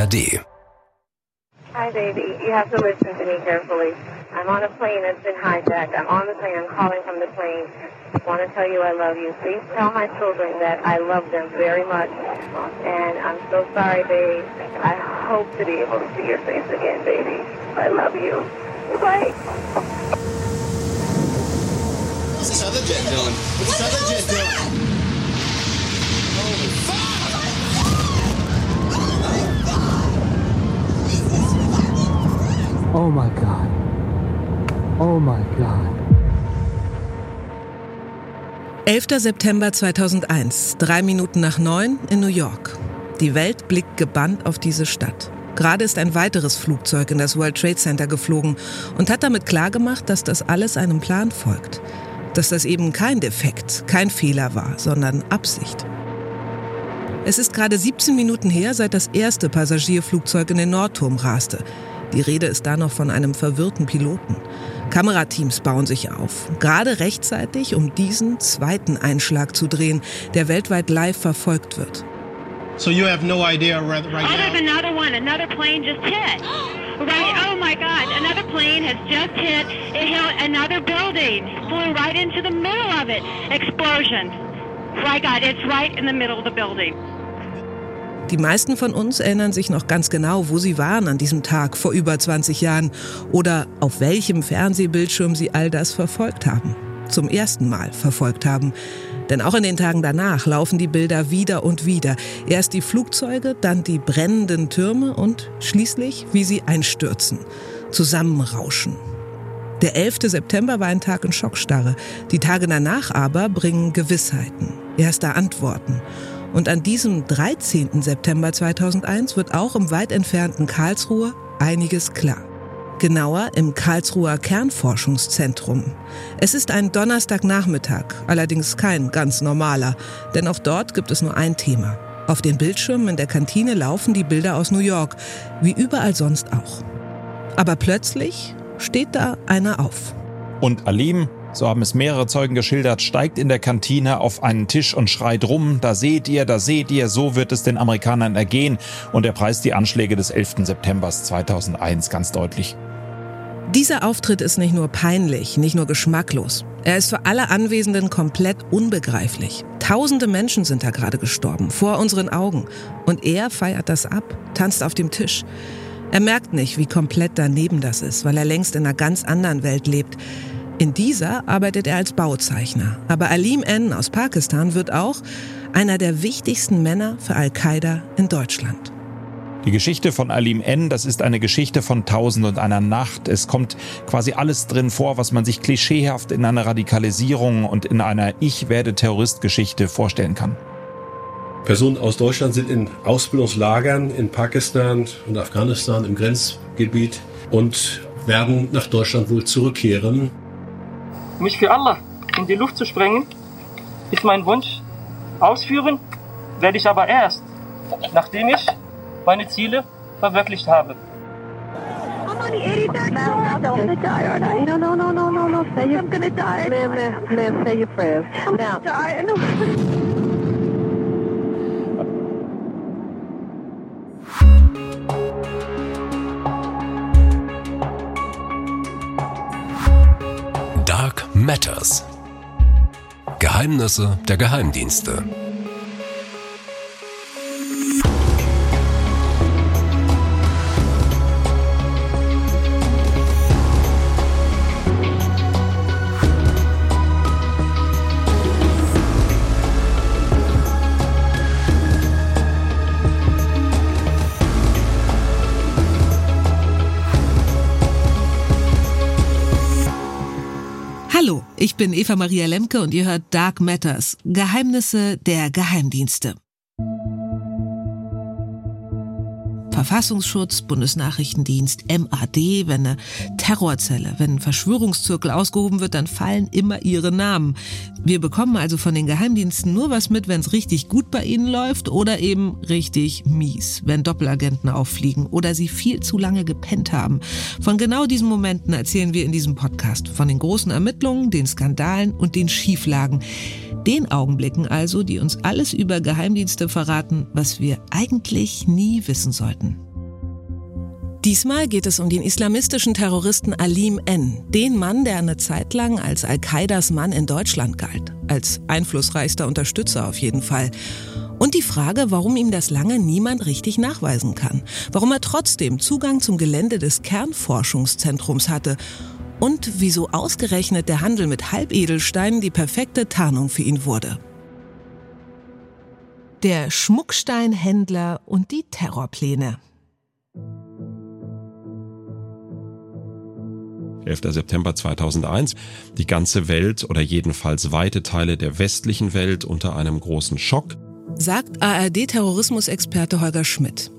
ARD. Hi, baby. You have to listen to me carefully. I'm on a plane that's been hijacked. I'm on the plane. I'm calling from the plane. I want to tell you I love you. Please tell my children that I love them very much. And I'm so sorry, babe. I hope to be able to see your face again, baby. I love you. Bye. What's this other jet doing? What's this other jet doing? Oh my God. Oh my God. 11. September 2001, drei Minuten nach neun in New York. Die Welt blickt gebannt auf diese Stadt. Gerade ist ein weiteres Flugzeug in das World Trade Center geflogen und hat damit klargemacht, dass das alles einem Plan folgt. Dass das eben kein Defekt, kein Fehler war, sondern Absicht. Es ist gerade 17 Minuten her, seit das erste Passagierflugzeug in den Nordturm raste. Die Rede ist da noch von einem verwirrten Piloten. Kamerateams bauen sich auf, gerade rechtzeitig, um diesen zweiten Einschlag zu drehen, der weltweit live verfolgt wird. So you have no idea right, right Oh, there's now? another one. Another plane just hit. Right. Oh my God! Another plane has just hit. It hit another building. Flew right into the middle of it. Explosion. My God! It's right in the middle of the building. Die meisten von uns erinnern sich noch ganz genau, wo sie waren an diesem Tag vor über 20 Jahren oder auf welchem Fernsehbildschirm sie all das verfolgt haben. Zum ersten Mal verfolgt haben. Denn auch in den Tagen danach laufen die Bilder wieder und wieder. Erst die Flugzeuge, dann die brennenden Türme und schließlich, wie sie einstürzen, zusammenrauschen. Der 11. September war ein Tag in Schockstarre. Die Tage danach aber bringen Gewissheiten, erste Antworten. Und an diesem 13. September 2001 wird auch im weit entfernten Karlsruhe einiges klar. Genauer im Karlsruher Kernforschungszentrum. Es ist ein Donnerstagnachmittag, allerdings kein ganz normaler, denn auch dort gibt es nur ein Thema. Auf den Bildschirmen in der Kantine laufen die Bilder aus New York, wie überall sonst auch. Aber plötzlich steht da einer auf. Und Alim, so haben es mehrere Zeugen geschildert, steigt in der Kantine auf einen Tisch und schreit rum, da seht ihr, da seht ihr, so wird es den Amerikanern ergehen. Und er preist die Anschläge des 11. September 2001 ganz deutlich. Dieser Auftritt ist nicht nur peinlich, nicht nur geschmacklos. Er ist für alle Anwesenden komplett unbegreiflich. Tausende Menschen sind da gerade gestorben, vor unseren Augen. Und er feiert das ab, tanzt auf dem Tisch. Er merkt nicht, wie komplett daneben das ist, weil er längst in einer ganz anderen Welt lebt. In dieser arbeitet er als Bauzeichner. Aber Alim N. aus Pakistan wird auch einer der wichtigsten Männer für Al-Qaida in Deutschland. Die Geschichte von Alim N., das ist eine Geschichte von Tausend und einer Nacht. Es kommt quasi alles drin vor, was man sich klischeehaft in einer Radikalisierung und in einer Ich-werde-Terrorist-Geschichte vorstellen kann. Personen aus Deutschland sind in Ausbildungslagern in Pakistan und Afghanistan im Grenzgebiet und werden nach Deutschland wohl zurückkehren. Mich für Allah in die Luft zu sprengen, ist mein Wunsch. Ausführen werde ich aber erst, nachdem ich meine Ziele verwirklicht habe. Matters. Geheimnisse der Geheimdienste. Ich bin Eva Maria Lemke und ihr hört Dark Matters, Geheimnisse der Geheimdienste. Verfassungsschutz, Bundesnachrichtendienst, MAD, wenn eine Terrorzelle, wenn ein Verschwörungszirkel ausgehoben wird, dann fallen immer ihre Namen. Wir bekommen also von den Geheimdiensten nur was mit, wenn es richtig gut bei ihnen läuft oder eben richtig mies, wenn Doppelagenten auffliegen oder sie viel zu lange gepennt haben. Von genau diesen Momenten erzählen wir in diesem Podcast. Von den großen Ermittlungen, den Skandalen und den Schieflagen. Den Augenblicken also, die uns alles über Geheimdienste verraten, was wir eigentlich nie wissen sollten. Diesmal geht es um den islamistischen Terroristen Alim N., den Mann, der eine Zeit lang als Al-Qaidas Mann in Deutschland galt, als einflussreichster Unterstützer auf jeden Fall. Und die Frage, warum ihm das lange niemand richtig nachweisen kann, warum er trotzdem Zugang zum Gelände des Kernforschungszentrums hatte und wieso ausgerechnet der Handel mit Halbedelsteinen die perfekte Tarnung für ihn wurde. Der Schmucksteinhändler und die Terrorpläne. 11. September 2001, die ganze Welt oder jedenfalls weite Teile der westlichen Welt unter einem großen Schock. Sagt ARD-Terrorismusexperte Holger Schmidt.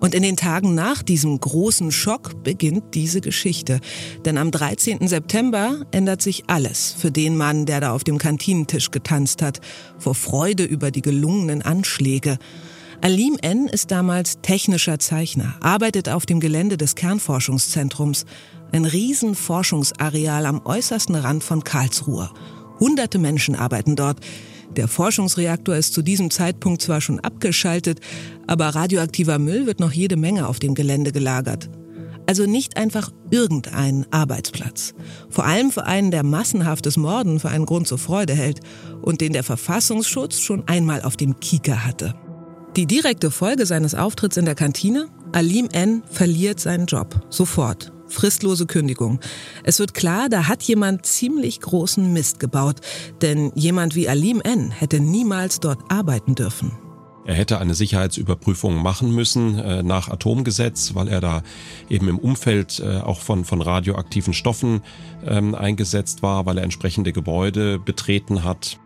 Und in den Tagen nach diesem großen Schock beginnt diese Geschichte. Denn am 13. September ändert sich alles für den Mann, der da auf dem Kantinentisch getanzt hat, vor Freude über die gelungenen Anschläge. Alim N. ist damals technischer Zeichner, arbeitet auf dem Gelände des Kernforschungszentrums, ein Riesenforschungsareal am äußersten Rand von Karlsruhe. Hunderte Menschen arbeiten dort. Der Forschungsreaktor ist zu diesem Zeitpunkt zwar schon abgeschaltet, aber radioaktiver Müll wird noch jede Menge auf dem Gelände gelagert. Also nicht einfach irgendein Arbeitsplatz. Vor allem für einen, der massenhaftes Morden für einen Grund zur Freude hält und den der Verfassungsschutz schon einmal auf dem Kieker hatte. Die direkte Folge seines Auftritts in der Kantine? Alim N. verliert seinen Job. Sofort. Fristlose Kündigung. Es wird klar, da hat jemand ziemlich großen Mist gebaut, denn jemand wie Alim N. hätte niemals dort arbeiten dürfen. Er hätte eine Sicherheitsüberprüfung machen müssen äh, nach Atomgesetz, weil er da eben im Umfeld äh, auch von, von radioaktiven Stoffen ähm, eingesetzt war, weil er entsprechende Gebäude betreten hat.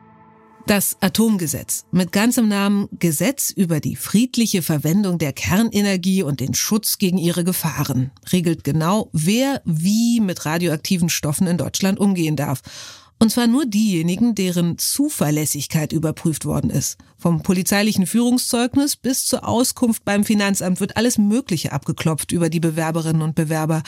Das Atomgesetz mit ganzem Namen Gesetz über die friedliche Verwendung der Kernenergie und den Schutz gegen ihre Gefahren regelt genau, wer wie mit radioaktiven Stoffen in Deutschland umgehen darf. Und zwar nur diejenigen, deren Zuverlässigkeit überprüft worden ist. Vom polizeilichen Führungszeugnis bis zur Auskunft beim Finanzamt wird alles Mögliche abgeklopft über die Bewerberinnen und Bewerber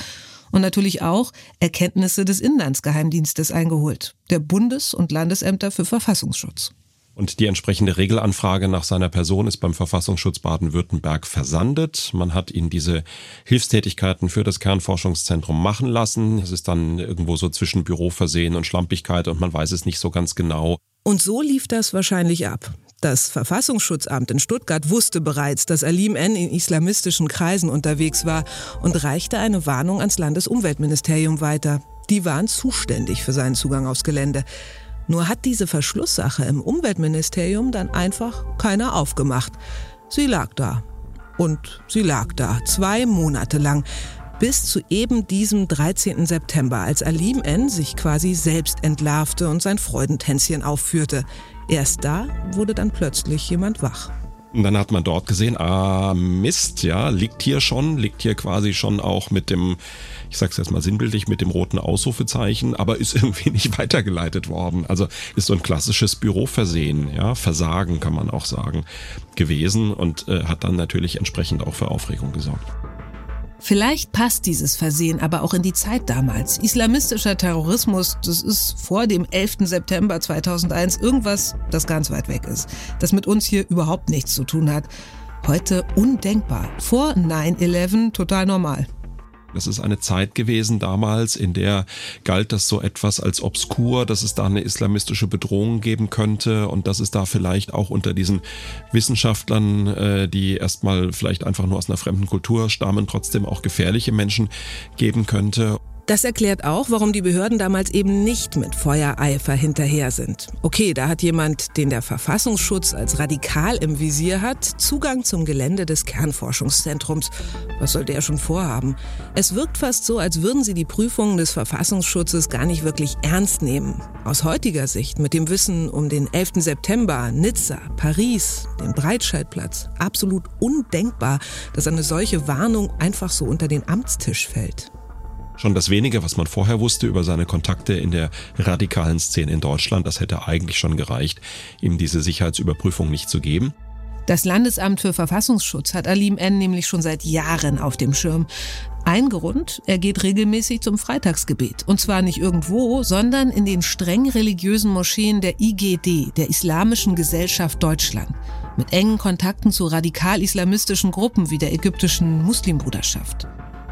und natürlich auch Erkenntnisse des Inlandsgeheimdienstes eingeholt, der Bundes- und Landesämter für Verfassungsschutz. Und die entsprechende Regelanfrage nach seiner Person ist beim Verfassungsschutz Baden-Württemberg versandet. Man hat ihn diese Hilfstätigkeiten für das Kernforschungszentrum machen lassen. Es ist dann irgendwo so zwischen Büroversehen und Schlampigkeit und man weiß es nicht so ganz genau. Und so lief das wahrscheinlich ab. Das Verfassungsschutzamt in Stuttgart wusste bereits, dass Alim N. in islamistischen Kreisen unterwegs war und reichte eine Warnung ans Landesumweltministerium weiter. Die waren zuständig für seinen Zugang aufs Gelände. Nur hat diese Verschlusssache im Umweltministerium dann einfach keiner aufgemacht. Sie lag da. Und sie lag da, zwei Monate lang, bis zu eben diesem 13. September, als Alim N. sich quasi selbst entlarvte und sein Freudentänzchen aufführte. Erst da wurde dann plötzlich jemand wach. Und dann hat man dort gesehen, ah Mist, ja, liegt hier schon, liegt hier quasi schon auch mit dem, ich sag's jetzt mal sinnbildlich, mit dem roten Ausrufezeichen, aber ist irgendwie nicht weitergeleitet worden. Also ist so ein klassisches Büroversehen, ja, Versagen kann man auch sagen, gewesen und äh, hat dann natürlich entsprechend auch für Aufregung gesorgt. Vielleicht passt dieses Versehen aber auch in die Zeit damals. Islamistischer Terrorismus, das ist vor dem 11. September 2001 irgendwas, das ganz weit weg ist, das mit uns hier überhaupt nichts zu tun hat. Heute undenkbar. Vor 9-11 total normal. Das ist eine Zeit gewesen damals, in der galt das so etwas als obskur, dass es da eine islamistische Bedrohung geben könnte und dass es da vielleicht auch unter diesen Wissenschaftlern, äh, die erstmal vielleicht einfach nur aus einer fremden Kultur stammen, trotzdem auch gefährliche Menschen geben könnte. Das erklärt auch, warum die Behörden damals eben nicht mit Feuereifer hinterher sind. Okay, da hat jemand, den der Verfassungsschutz als radikal im Visier hat, Zugang zum Gelände des Kernforschungszentrums. Was soll der schon vorhaben? Es wirkt fast so, als würden sie die Prüfungen des Verfassungsschutzes gar nicht wirklich ernst nehmen. Aus heutiger Sicht, mit dem Wissen um den 11. September, Nizza, Paris, den Breitscheidplatz, absolut undenkbar, dass eine solche Warnung einfach so unter den Amtstisch fällt. Schon das wenige, was man vorher wusste über seine Kontakte in der radikalen Szene in Deutschland, das hätte eigentlich schon gereicht, ihm diese Sicherheitsüberprüfung nicht zu geben. Das Landesamt für Verfassungsschutz hat Alim N. nämlich schon seit Jahren auf dem Schirm. Ein Grund, er geht regelmäßig zum Freitagsgebet. Und zwar nicht irgendwo, sondern in den streng religiösen Moscheen der IGD, der Islamischen Gesellschaft Deutschland. Mit engen Kontakten zu radikal-islamistischen Gruppen wie der ägyptischen Muslimbruderschaft.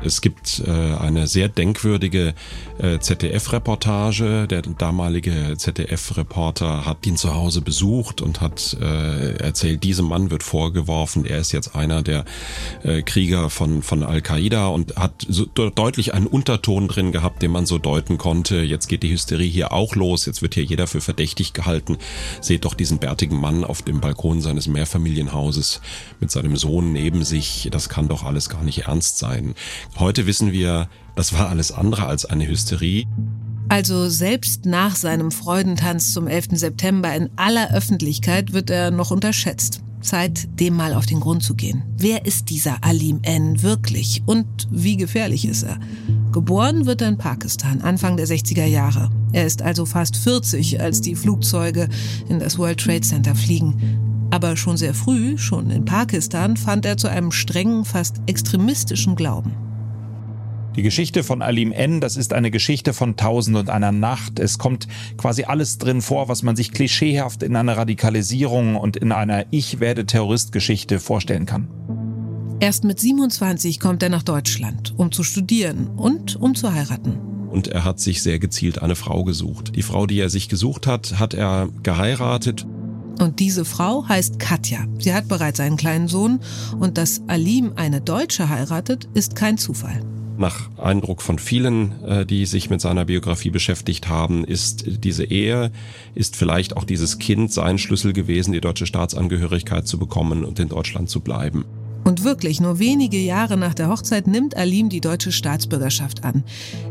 Es gibt äh, eine sehr denkwürdige äh, ZDF-Reportage. Der damalige ZDF-Reporter hat ihn zu Hause besucht und hat äh, erzählt, diesem Mann wird vorgeworfen, er ist jetzt einer der äh, Krieger von, von Al-Qaida und hat so deutlich einen Unterton drin gehabt, den man so deuten konnte. Jetzt geht die Hysterie hier auch los, jetzt wird hier jeder für verdächtig gehalten. Seht doch diesen bärtigen Mann auf dem Balkon seines Mehrfamilienhauses mit seinem Sohn neben sich. Das kann doch alles gar nicht ernst sein. Heute wissen wir, das war alles andere als eine Hysterie. Also selbst nach seinem Freudentanz zum 11. September in aller Öffentlichkeit wird er noch unterschätzt. Zeit, dem mal auf den Grund zu gehen. Wer ist dieser Alim N wirklich und wie gefährlich ist er? Geboren wird er in Pakistan, Anfang der 60er Jahre. Er ist also fast 40, als die Flugzeuge in das World Trade Center fliegen. Aber schon sehr früh, schon in Pakistan, fand er zu einem strengen, fast extremistischen Glauben. Die Geschichte von Alim N, das ist eine Geschichte von Tausend und einer Nacht. Es kommt quasi alles drin vor, was man sich klischeehaft in einer Radikalisierung und in einer Ich werde Terrorist-Geschichte vorstellen kann. Erst mit 27 kommt er nach Deutschland, um zu studieren und um zu heiraten. Und er hat sich sehr gezielt eine Frau gesucht. Die Frau, die er sich gesucht hat, hat er geheiratet. Und diese Frau heißt Katja. Sie hat bereits einen kleinen Sohn. Und dass Alim eine Deutsche heiratet, ist kein Zufall. Nach Eindruck von vielen, äh, die sich mit seiner Biografie beschäftigt haben, ist diese Ehe, ist vielleicht auch dieses Kind sein Schlüssel gewesen, die deutsche Staatsangehörigkeit zu bekommen und in Deutschland zu bleiben. Und wirklich, nur wenige Jahre nach der Hochzeit nimmt Alim die deutsche Staatsbürgerschaft an.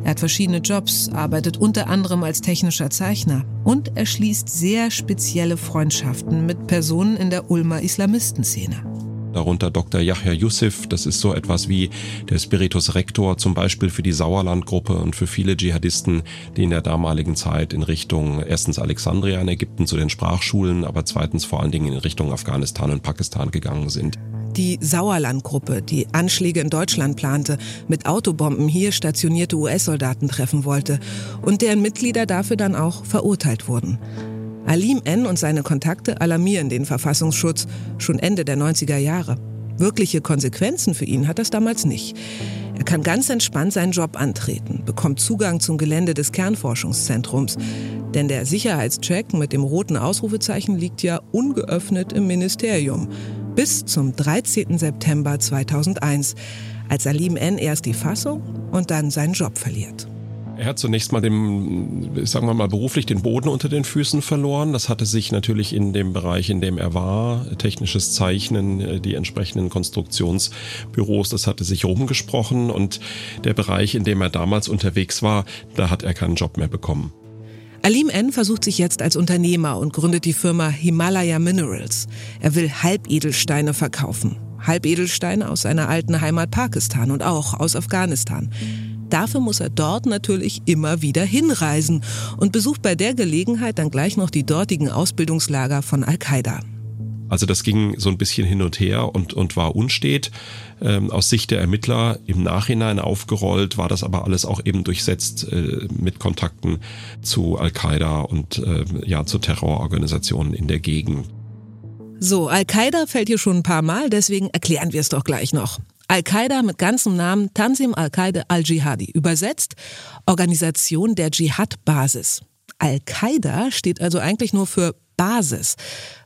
Er hat verschiedene Jobs, arbeitet unter anderem als technischer Zeichner und er schließt sehr spezielle Freundschaften mit Personen in der Ulmer Islamistenszene darunter Dr. Yahya Yusuf. Das ist so etwas wie der Spiritus Rector zum Beispiel für die Sauerlandgruppe und für viele Dschihadisten, die in der damaligen Zeit in Richtung erstens Alexandria in Ägypten zu den Sprachschulen, aber zweitens vor allen Dingen in Richtung Afghanistan und Pakistan gegangen sind. Die Sauerlandgruppe, die Anschläge in Deutschland plante, mit Autobomben hier stationierte US-Soldaten treffen wollte und deren Mitglieder dafür dann auch verurteilt wurden. Alim N. und seine Kontakte alarmieren den Verfassungsschutz schon Ende der 90er Jahre. Wirkliche Konsequenzen für ihn hat das damals nicht. Er kann ganz entspannt seinen Job antreten, bekommt Zugang zum Gelände des Kernforschungszentrums. Denn der Sicherheitscheck mit dem roten Ausrufezeichen liegt ja ungeöffnet im Ministerium. Bis zum 13. September 2001, als Alim N. erst die Fassung und dann seinen Job verliert. Er hat zunächst mal dem, sagen wir mal, beruflich den Boden unter den Füßen verloren. Das hatte sich natürlich in dem Bereich, in dem er war, technisches Zeichnen, äh, die entsprechenden Konstruktionsbüros, das hatte sich rumgesprochen und der Bereich, in dem er damals unterwegs war, da hat er keinen Job mehr bekommen. Alim N. versucht sich jetzt als Unternehmer und gründet die Firma Himalaya Minerals. Er will Halbedelsteine verkaufen. Halbedelsteine aus seiner alten Heimat Pakistan und auch aus Afghanistan. Dafür muss er dort natürlich immer wieder hinreisen und besucht bei der Gelegenheit dann gleich noch die dortigen Ausbildungslager von Al-Qaida. Also das ging so ein bisschen hin und her und, und war unstet. Ähm, aus Sicht der Ermittler im Nachhinein aufgerollt, war das aber alles auch eben durchsetzt äh, mit Kontakten zu Al-Qaida und äh, ja zu Terrororganisationen in der Gegend. So, Al-Qaida fällt hier schon ein paar Mal, deswegen erklären wir es doch gleich noch. Al-Qaida mit ganzem Namen Tanzim al-Qaida al-Jihadi, übersetzt Organisation der Dschihad-Basis. Al-Qaida steht also eigentlich nur für Basis,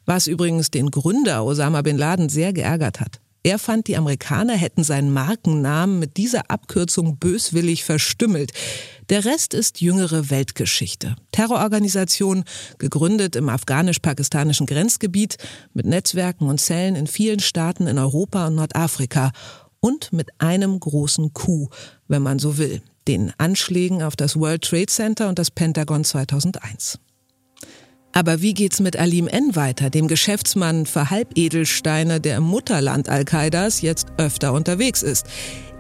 was übrigens den Gründer Osama bin Laden sehr geärgert hat. Er fand, die Amerikaner hätten seinen Markennamen mit dieser Abkürzung böswillig verstümmelt. Der Rest ist jüngere Weltgeschichte. Terrororganisation, gegründet im afghanisch-pakistanischen Grenzgebiet, mit Netzwerken und Zellen in vielen Staaten in Europa und Nordafrika und mit einem großen Coup, wenn man so will, den Anschlägen auf das World Trade Center und das Pentagon 2001. Aber wie geht's mit Alim N weiter, dem Geschäftsmann für Halbedelsteine, der im Mutterland Al-Qaidas jetzt öfter unterwegs ist?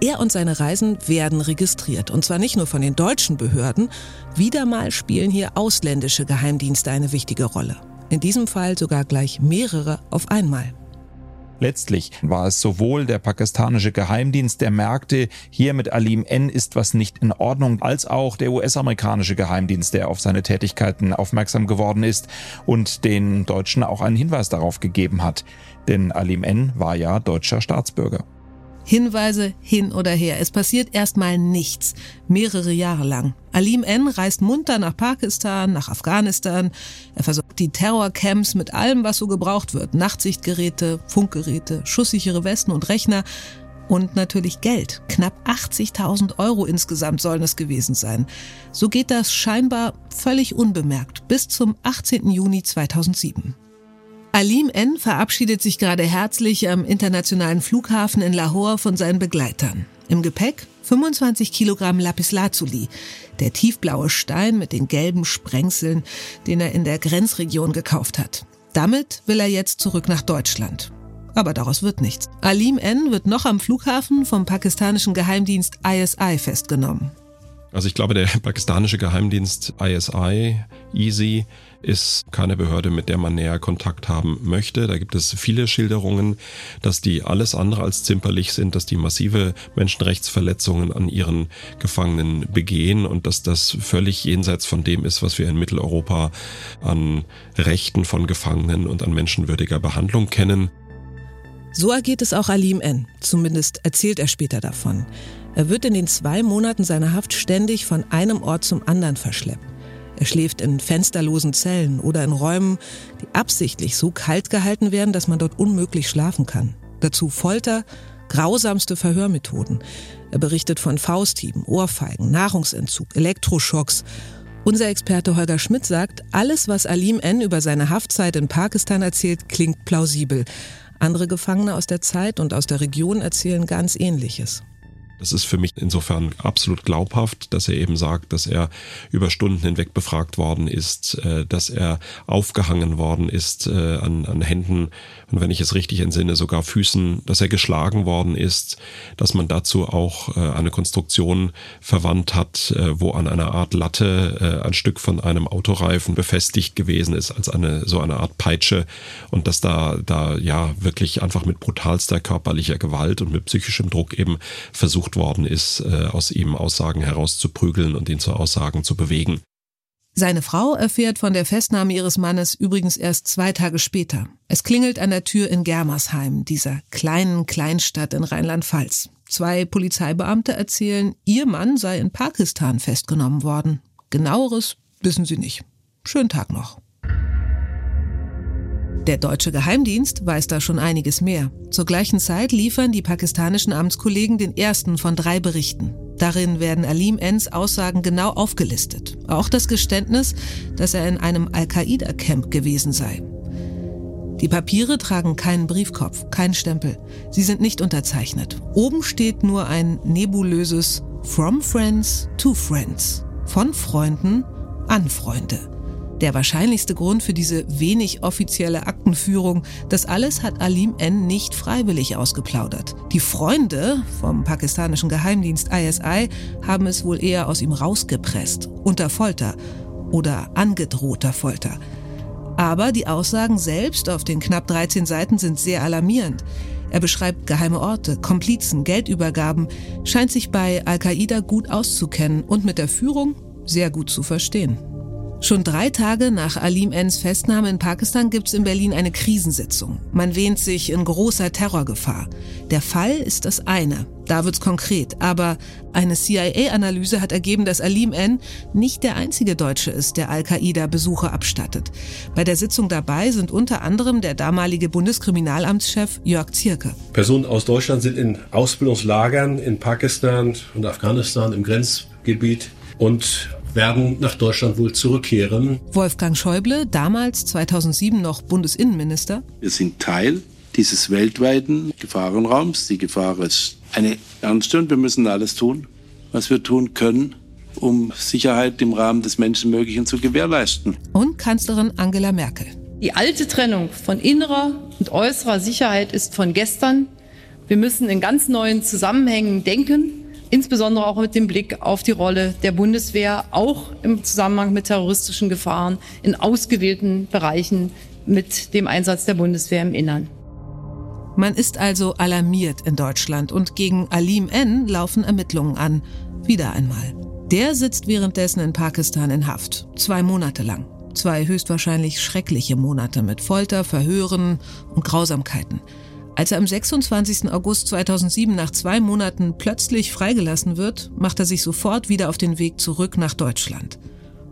Er und seine Reisen werden registriert. Und zwar nicht nur von den deutschen Behörden. Wieder mal spielen hier ausländische Geheimdienste eine wichtige Rolle. In diesem Fall sogar gleich mehrere auf einmal. Letztlich war es sowohl der pakistanische Geheimdienst, der merkte, hier mit Alim N ist was nicht in Ordnung, als auch der US-amerikanische Geheimdienst, der auf seine Tätigkeiten aufmerksam geworden ist und den Deutschen auch einen Hinweis darauf gegeben hat. Denn Alim N war ja deutscher Staatsbürger. Hinweise hin oder her. Es passiert erstmal nichts. Mehrere Jahre lang. Alim N. reist munter nach Pakistan, nach Afghanistan. Er versorgt die Terrorcamps mit allem, was so gebraucht wird. Nachtsichtgeräte, Funkgeräte, schusssichere Westen und Rechner. Und natürlich Geld. Knapp 80.000 Euro insgesamt sollen es gewesen sein. So geht das scheinbar völlig unbemerkt bis zum 18. Juni 2007. Alim N. verabschiedet sich gerade herzlich am internationalen Flughafen in Lahore von seinen Begleitern. Im Gepäck 25 Kilogramm Lapislazuli, der tiefblaue Stein mit den gelben Sprengseln, den er in der Grenzregion gekauft hat. Damit will er jetzt zurück nach Deutschland. Aber daraus wird nichts. Alim N. wird noch am Flughafen vom pakistanischen Geheimdienst ISI festgenommen. Also ich glaube, der pakistanische Geheimdienst ISI, EASY, ist keine Behörde, mit der man näher Kontakt haben möchte. Da gibt es viele Schilderungen, dass die alles andere als zimperlich sind, dass die massive Menschenrechtsverletzungen an ihren Gefangenen begehen und dass das völlig jenseits von dem ist, was wir in Mitteleuropa an Rechten von Gefangenen und an menschenwürdiger Behandlung kennen. So ergeht es auch Alim N. Zumindest erzählt er später davon. Er wird in den zwei Monaten seiner Haft ständig von einem Ort zum anderen verschleppt. Er schläft in fensterlosen Zellen oder in Räumen, die absichtlich so kalt gehalten werden, dass man dort unmöglich schlafen kann. Dazu Folter, grausamste Verhörmethoden. Er berichtet von Fausthieben, Ohrfeigen, Nahrungsentzug, Elektroschocks. Unser Experte Holger Schmidt sagt, alles, was Alim N. über seine Haftzeit in Pakistan erzählt, klingt plausibel. Andere Gefangene aus der Zeit und aus der Region erzählen ganz Ähnliches. Das ist für mich insofern absolut glaubhaft, dass er eben sagt, dass er über Stunden hinweg befragt worden ist, äh, dass er aufgehangen worden ist äh, an, an Händen und wenn ich es richtig entsinne, sogar Füßen, dass er geschlagen worden ist, dass man dazu auch äh, eine Konstruktion verwandt hat, wo an einer Art Latte ein Stück von einem Autoreifen befestigt gewesen ist, als eine so eine Art Peitsche und dass da, da ja wirklich einfach mit brutalster körperlicher Gewalt und mit psychischem Druck eben versucht versucht worden ist, äh, aus ihm Aussagen herauszuprügeln und ihn zu Aussagen zu bewegen. Seine Frau erfährt von der Festnahme ihres Mannes übrigens erst zwei Tage später. Es klingelt an der Tür in Germersheim, dieser kleinen Kleinstadt in Rheinland-Pfalz. Zwei Polizeibeamte erzählen, ihr Mann sei in Pakistan festgenommen worden. Genaueres wissen sie nicht. Schönen Tag noch. Der deutsche Geheimdienst weiß da schon einiges mehr. Zur gleichen Zeit liefern die pakistanischen Amtskollegen den ersten von drei Berichten. Darin werden Alim Ens Aussagen genau aufgelistet. Auch das Geständnis, dass er in einem Al-Qaida-Camp gewesen sei. Die Papiere tragen keinen Briefkopf, keinen Stempel. Sie sind nicht unterzeichnet. Oben steht nur ein nebulöses From Friends to Friends. Von Freunden an Freunde. Der wahrscheinlichste Grund für diese wenig offizielle Aktenführung, das alles hat Alim N. nicht freiwillig ausgeplaudert. Die Freunde vom pakistanischen Geheimdienst ISI haben es wohl eher aus ihm rausgepresst, unter Folter oder angedrohter Folter. Aber die Aussagen selbst auf den knapp 13 Seiten sind sehr alarmierend. Er beschreibt geheime Orte, Komplizen, Geldübergaben, scheint sich bei Al-Qaida gut auszukennen und mit der Führung sehr gut zu verstehen. Schon drei Tage nach Alim Ns Festnahme in Pakistan gibt es in Berlin eine Krisensitzung. Man wähnt sich in großer Terrorgefahr. Der Fall ist das eine. Da wird's konkret. Aber eine CIA-Analyse hat ergeben, dass Alim N. nicht der einzige Deutsche ist, der Al-Qaida Besuche abstattet. Bei der Sitzung dabei sind unter anderem der damalige Bundeskriminalamtschef Jörg Zierke. Personen aus Deutschland sind in Ausbildungslagern in Pakistan und Afghanistan im Grenzgebiet und werden nach Deutschland wohl zurückkehren. Wolfgang Schäuble, damals 2007 noch Bundesinnenminister. Wir sind Teil dieses weltweiten Gefahrenraums. Die Gefahr ist eine ernste und wir müssen alles tun, was wir tun können, um Sicherheit im Rahmen des Menschenmöglichen zu gewährleisten. Und Kanzlerin Angela Merkel. Die alte Trennung von innerer und äußerer Sicherheit ist von gestern. Wir müssen in ganz neuen Zusammenhängen denken insbesondere auch mit dem Blick auf die Rolle der Bundeswehr, auch im Zusammenhang mit terroristischen Gefahren in ausgewählten Bereichen mit dem Einsatz der Bundeswehr im Innern. Man ist also alarmiert in Deutschland und gegen Alim N laufen Ermittlungen an. Wieder einmal. Der sitzt währenddessen in Pakistan in Haft. Zwei Monate lang. Zwei höchstwahrscheinlich schreckliche Monate mit Folter, Verhören und Grausamkeiten. Als er am 26. August 2007 nach zwei Monaten plötzlich freigelassen wird, macht er sich sofort wieder auf den Weg zurück nach Deutschland.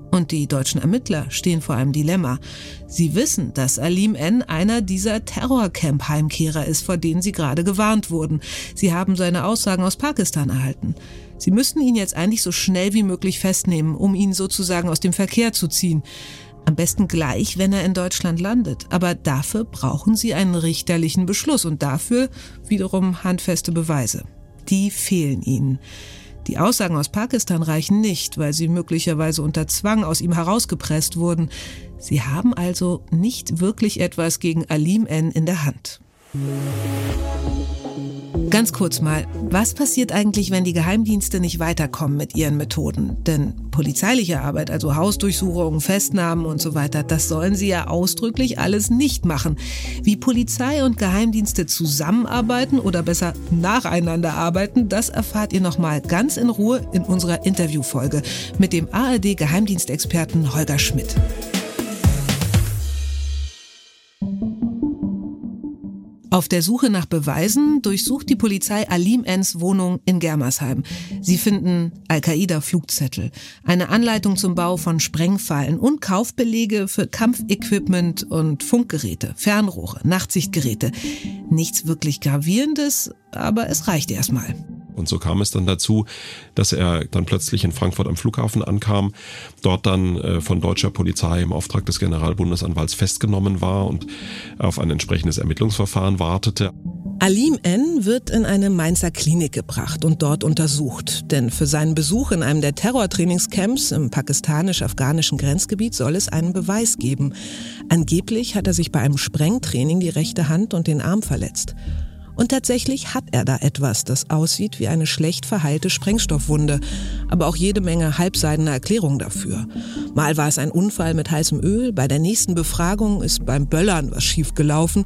Und die deutschen Ermittler stehen vor einem Dilemma. Sie wissen, dass Alim N. einer dieser Terrorcamp-Heimkehrer ist, vor denen sie gerade gewarnt wurden. Sie haben seine Aussagen aus Pakistan erhalten. Sie müssten ihn jetzt eigentlich so schnell wie möglich festnehmen, um ihn sozusagen aus dem Verkehr zu ziehen. Am besten gleich, wenn er in Deutschland landet. Aber dafür brauchen sie einen richterlichen Beschluss und dafür wiederum handfeste Beweise. Die fehlen ihnen. Die Aussagen aus Pakistan reichen nicht, weil sie möglicherweise unter Zwang aus ihm herausgepresst wurden. Sie haben also nicht wirklich etwas gegen Alim N in der Hand. Ganz kurz mal, was passiert eigentlich, wenn die Geheimdienste nicht weiterkommen mit ihren Methoden? Denn polizeiliche Arbeit, also Hausdurchsuchungen, Festnahmen und so weiter, das sollen sie ja ausdrücklich alles nicht machen. Wie Polizei und Geheimdienste zusammenarbeiten oder besser nacheinander arbeiten, das erfahrt ihr nochmal ganz in Ruhe in unserer Interviewfolge mit dem ARD-Geheimdienstexperten Holger Schmidt. Auf der Suche nach Beweisen durchsucht die Polizei Alim Ns Wohnung in Germersheim. Sie finden Al-Qaida-Flugzettel, eine Anleitung zum Bau von Sprengfallen und Kaufbelege für Kampfequipment und Funkgeräte, Fernrohre, Nachtsichtgeräte. Nichts wirklich Gravierendes, aber es reicht erstmal. Und so kam es dann dazu, dass er dann plötzlich in Frankfurt am Flughafen ankam, dort dann äh, von deutscher Polizei im Auftrag des Generalbundesanwalts festgenommen war und auf ein entsprechendes Ermittlungsverfahren wartete. Alim N. wird in eine Mainzer Klinik gebracht und dort untersucht. Denn für seinen Besuch in einem der Terrortrainingscamps im pakistanisch-afghanischen Grenzgebiet soll es einen Beweis geben. Angeblich hat er sich bei einem Sprengtraining die rechte Hand und den Arm verletzt. Und tatsächlich hat er da etwas, das aussieht wie eine schlecht verheilte Sprengstoffwunde, aber auch jede Menge halbseidene Erklärungen dafür. Mal war es ein Unfall mit heißem Öl, bei der nächsten Befragung ist beim Böllern was schiefgelaufen.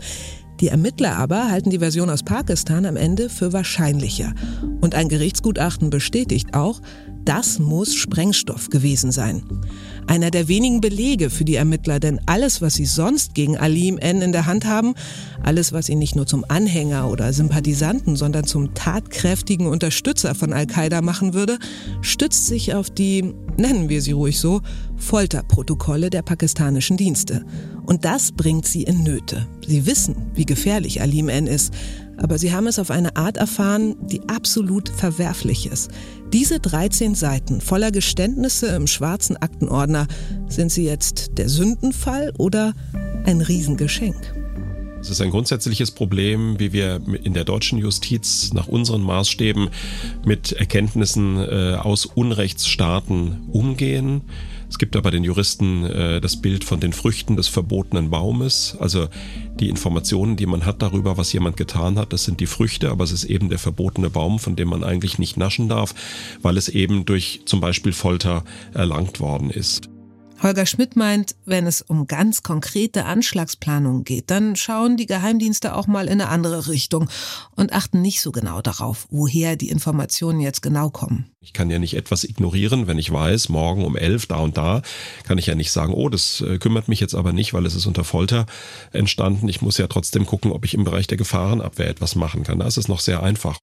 Die Ermittler aber halten die Version aus Pakistan am Ende für wahrscheinlicher. Und ein Gerichtsgutachten bestätigt auch, das muss Sprengstoff gewesen sein. Einer der wenigen Belege für die Ermittler, denn alles, was sie sonst gegen Alim N. in der Hand haben, alles, was ihn nicht nur zum Anhänger oder Sympathisanten, sondern zum tatkräftigen Unterstützer von Al-Qaida machen würde, stützt sich auf die, nennen wir sie ruhig so, Folterprotokolle der pakistanischen Dienste. Und das bringt sie in Nöte. Sie wissen, wie gefährlich Alim N. ist, aber sie haben es auf eine Art erfahren, die absolut verwerflich ist. Diese 13 Seiten voller Geständnisse im schwarzen Aktenordner, sind sie jetzt der Sündenfall oder ein Riesengeschenk? Es ist ein grundsätzliches Problem, wie wir in der deutschen Justiz nach unseren Maßstäben mit Erkenntnissen äh, aus Unrechtsstaaten umgehen. Es gibt aber den Juristen äh, das Bild von den Früchten des verbotenen Baumes. Also die Informationen, die man hat darüber, was jemand getan hat, das sind die Früchte, aber es ist eben der verbotene Baum, von dem man eigentlich nicht naschen darf, weil es eben durch zum Beispiel Folter erlangt worden ist. Holger Schmidt meint, wenn es um ganz konkrete Anschlagsplanungen geht, dann schauen die Geheimdienste auch mal in eine andere Richtung und achten nicht so genau darauf, woher die Informationen jetzt genau kommen. Ich kann ja nicht etwas ignorieren, wenn ich weiß, morgen um elf da und da, kann ich ja nicht sagen, oh, das äh, kümmert mich jetzt aber nicht, weil es ist unter Folter entstanden. Ich muss ja trotzdem gucken, ob ich im Bereich der Gefahrenabwehr etwas machen kann. Da ist es noch sehr einfach.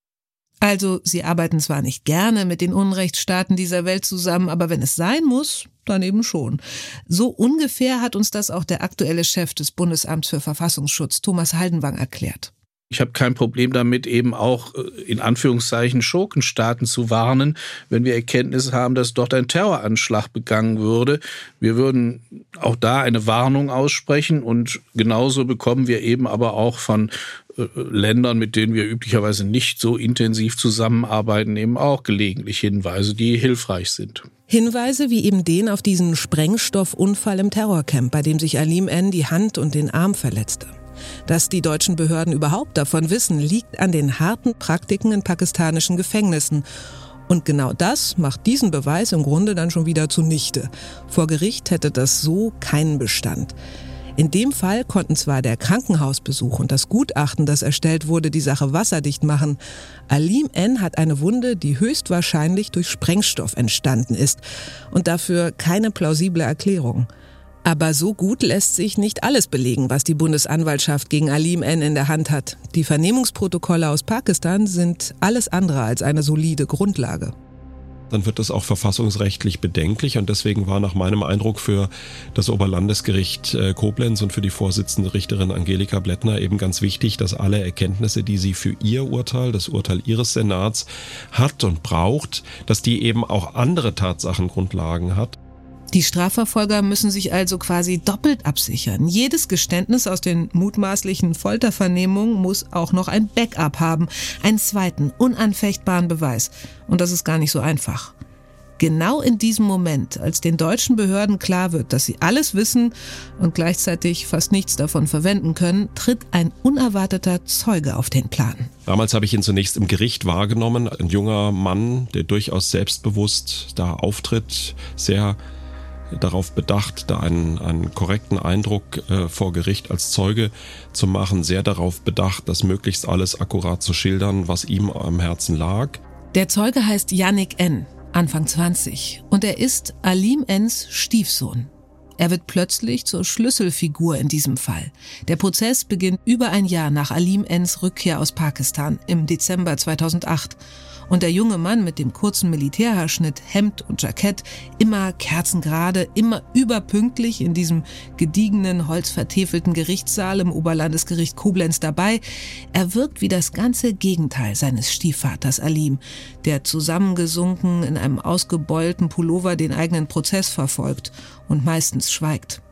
Also, sie arbeiten zwar nicht gerne mit den Unrechtsstaaten dieser Welt zusammen, aber wenn es sein muss, dann eben schon. So ungefähr hat uns das auch der aktuelle Chef des Bundesamts für Verfassungsschutz, Thomas Haldenwang, erklärt. Ich habe kein Problem damit, eben auch äh, in Anführungszeichen Schurkenstaaten zu warnen, wenn wir Erkenntnisse haben, dass dort ein Terroranschlag begangen würde. Wir würden auch da eine Warnung aussprechen und genauso bekommen wir eben aber auch von äh, Ländern, mit denen wir üblicherweise nicht so intensiv zusammenarbeiten, eben auch gelegentlich Hinweise, die hilfreich sind. Hinweise wie eben den auf diesen Sprengstoffunfall im Terrorcamp, bei dem sich Alim N. die Hand und den Arm verletzte. Dass die deutschen Behörden überhaupt davon wissen, liegt an den harten Praktiken in pakistanischen Gefängnissen. Und genau das macht diesen Beweis im Grunde dann schon wieder zunichte. Vor Gericht hätte das so keinen Bestand. In dem Fall konnten zwar der Krankenhausbesuch und das Gutachten, das erstellt wurde, die Sache wasserdicht machen. Alim N. hat eine Wunde, die höchstwahrscheinlich durch Sprengstoff entstanden ist und dafür keine plausible Erklärung. Aber so gut lässt sich nicht alles belegen, was die Bundesanwaltschaft gegen Alim N in der Hand hat. Die Vernehmungsprotokolle aus Pakistan sind alles andere als eine solide Grundlage dann wird das auch verfassungsrechtlich bedenklich und deswegen war nach meinem Eindruck für das Oberlandesgericht äh, Koblenz und für die Vorsitzende Richterin Angelika Blättner eben ganz wichtig, dass alle Erkenntnisse, die sie für ihr Urteil, das Urteil ihres Senats hat und braucht, dass die eben auch andere Tatsachengrundlagen hat. Die Strafverfolger müssen sich also quasi doppelt absichern. Jedes Geständnis aus den mutmaßlichen Foltervernehmungen muss auch noch ein Backup haben, einen zweiten, unanfechtbaren Beweis. Und das ist gar nicht so einfach. Genau in diesem Moment, als den deutschen Behörden klar wird, dass sie alles wissen und gleichzeitig fast nichts davon verwenden können, tritt ein unerwarteter Zeuge auf den Plan. Damals habe ich ihn zunächst im Gericht wahrgenommen, ein junger Mann, der durchaus selbstbewusst da auftritt, sehr darauf bedacht, da einen, einen korrekten Eindruck äh, vor Gericht als Zeuge zu machen, sehr darauf bedacht, das möglichst alles akkurat zu schildern, was ihm am Herzen lag. Der Zeuge heißt Yannick N., Anfang 20, und er ist Alim Ns Stiefsohn. Er wird plötzlich zur Schlüsselfigur in diesem Fall. Der Prozess beginnt über ein Jahr nach Alim Ns Rückkehr aus Pakistan im Dezember 2008 und der junge Mann mit dem kurzen Militärhaarschnitt, Hemd und Jackett, immer kerzengerade, immer überpünktlich in diesem gediegenen, holzvertäfelten Gerichtssaal im Oberlandesgericht Koblenz dabei, er wirkt wie das ganze Gegenteil seines Stiefvaters Alim, der zusammengesunken in einem ausgebeulten Pullover den eigenen Prozess verfolgt und meistens schweigt.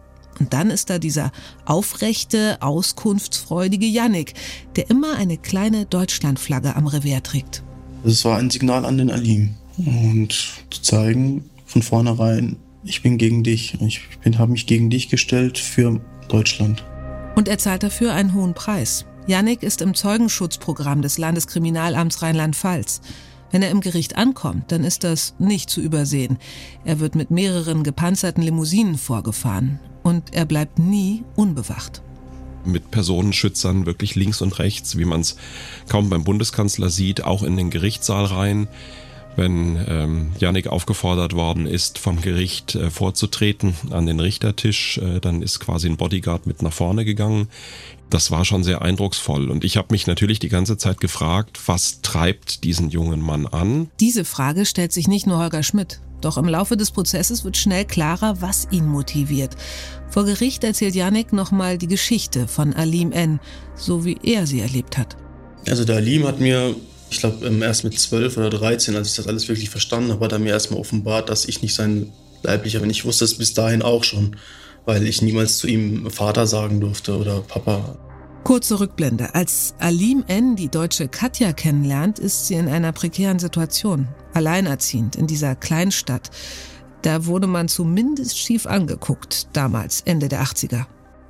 Und dann ist da dieser aufrechte, auskunftsfreudige Yannick, der immer eine kleine Deutschlandflagge am Revers trägt. Es war ein Signal an den Alim und zu zeigen von vornherein, ich bin gegen dich, ich habe mich gegen dich gestellt für Deutschland. Und er zahlt dafür einen hohen Preis. Yannick ist im Zeugenschutzprogramm des Landeskriminalamts Rheinland-Pfalz. Wenn er im Gericht ankommt, dann ist das nicht zu übersehen. Er wird mit mehreren gepanzerten Limousinen vorgefahren und er bleibt nie unbewacht mit Personenschützern wirklich links und rechts, wie man es kaum beim Bundeskanzler sieht, auch in den Gerichtssaal rein. Wenn ähm, Janik aufgefordert worden ist, vom Gericht äh, vorzutreten an den Richtertisch, äh, dann ist quasi ein Bodyguard mit nach vorne gegangen. Das war schon sehr eindrucksvoll. Und ich habe mich natürlich die ganze Zeit gefragt, was treibt diesen jungen Mann an? Diese Frage stellt sich nicht nur Holger Schmidt. Doch im Laufe des Prozesses wird schnell klarer, was ihn motiviert. Vor Gericht erzählt Yannick nochmal die Geschichte von Alim N., so wie er sie erlebt hat. Also der Alim hat mir, ich glaube erst mit 12 oder 13, als ich das alles wirklich verstanden habe, hat er mir erstmal offenbart, dass ich nicht sein leiblicher bin. Ich wusste es bis dahin auch schon, weil ich niemals zu ihm Vater sagen durfte oder Papa. Kurze Rückblende. Als Alim N. die deutsche Katja kennenlernt, ist sie in einer prekären Situation. Alleinerziehend in dieser Kleinstadt. Da wurde man zumindest schief angeguckt, damals, Ende der 80er.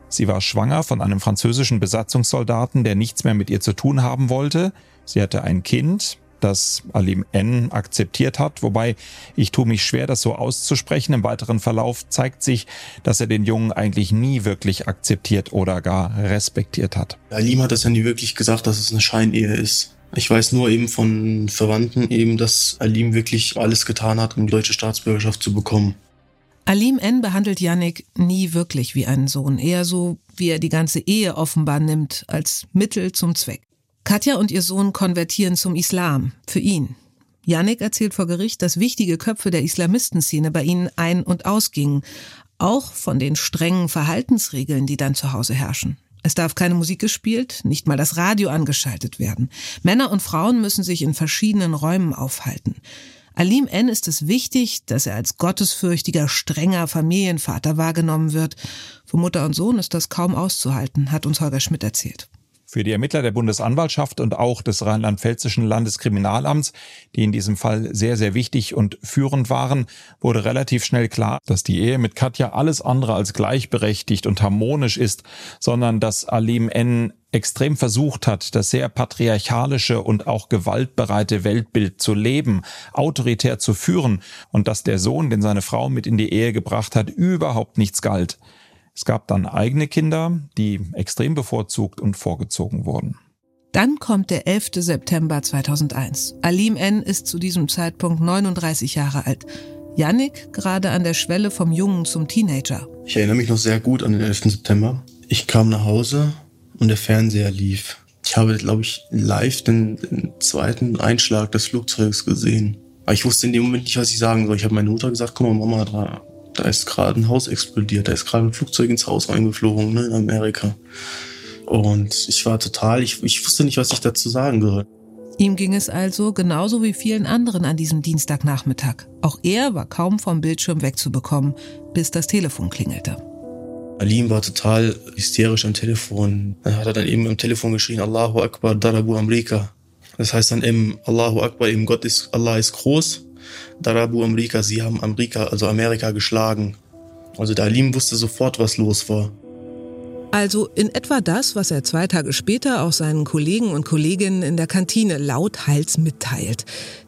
Sie war schwanger von einem französischen Besatzungssoldaten, der nichts mehr mit ihr zu tun haben wollte. Sie hatte ein Kind, das Alim N akzeptiert hat, wobei ich tue mich schwer, das so auszusprechen. Im weiteren Verlauf zeigt sich, dass er den Jungen eigentlich nie wirklich akzeptiert oder gar respektiert hat. Alim hat das ja nie wirklich gesagt, dass es eine Scheinehe ist. Ich weiß nur eben von Verwandten eben, dass Alim wirklich alles getan hat, um die deutsche Staatsbürgerschaft zu bekommen. Alim N. behandelt Yannick nie wirklich wie einen Sohn, eher so, wie er die ganze Ehe offenbar nimmt, als Mittel zum Zweck. Katja und ihr Sohn konvertieren zum Islam, für ihn. Yannick erzählt vor Gericht, dass wichtige Köpfe der Islamistenszene bei ihnen ein- und ausgingen, auch von den strengen Verhaltensregeln, die dann zu Hause herrschen. Es darf keine Musik gespielt, nicht mal das Radio angeschaltet werden. Männer und Frauen müssen sich in verschiedenen Räumen aufhalten. Alim N. ist es wichtig, dass er als gottesfürchtiger, strenger Familienvater wahrgenommen wird. Für Mutter und Sohn ist das kaum auszuhalten, hat uns Holger Schmidt erzählt. Für die Ermittler der Bundesanwaltschaft und auch des rheinland-pfälzischen Landeskriminalamts, die in diesem Fall sehr, sehr wichtig und führend waren, wurde relativ schnell klar, dass die Ehe mit Katja alles andere als gleichberechtigt und harmonisch ist, sondern dass Alim N extrem versucht hat, das sehr patriarchalische und auch gewaltbereite Weltbild zu leben, autoritär zu führen und dass der Sohn, den seine Frau mit in die Ehe gebracht hat, überhaupt nichts galt. Es gab dann eigene Kinder, die extrem bevorzugt und vorgezogen wurden. Dann kommt der 11. September 2001. Alim N. ist zu diesem Zeitpunkt 39 Jahre alt. Yannick gerade an der Schwelle vom Jungen zum Teenager. Ich erinnere mich noch sehr gut an den 11. September. Ich kam nach Hause und der Fernseher lief. Ich habe, glaube ich, live den, den, zweiten Einschlag des Flugzeugs gesehen. Aber ich wusste in dem Moment nicht, was ich sagen soll. Ich habe meiner Mutter gesagt, guck mal, Mama, da, da ist gerade ein Haus explodiert. Da ist gerade ein Flugzeug ins Haus eingeflogen, ne, in Amerika. Und ich war total, ich, ich wusste nicht, was ich dazu sagen soll. Ihm ging es also genauso wie vielen anderen an diesem Dienstagnachmittag. Auch er war kaum vom Bildschirm wegzubekommen, bis das Telefon klingelte. Alim war total hysterisch am Telefon. Er hat dann eben am Telefon geschrien, Allahu Akbar, Darabu Amerika. Das heißt dann eben, Allahu Akbar, eben Gott ist, Allah ist groß. Darabu Amerika, sie haben Amerika, also Amerika geschlagen. Also der Alim wusste sofort, was los war. Also in etwa das, was er zwei Tage später auch seinen Kollegen und Kolleginnen in der Kantine lauthals mitteilt.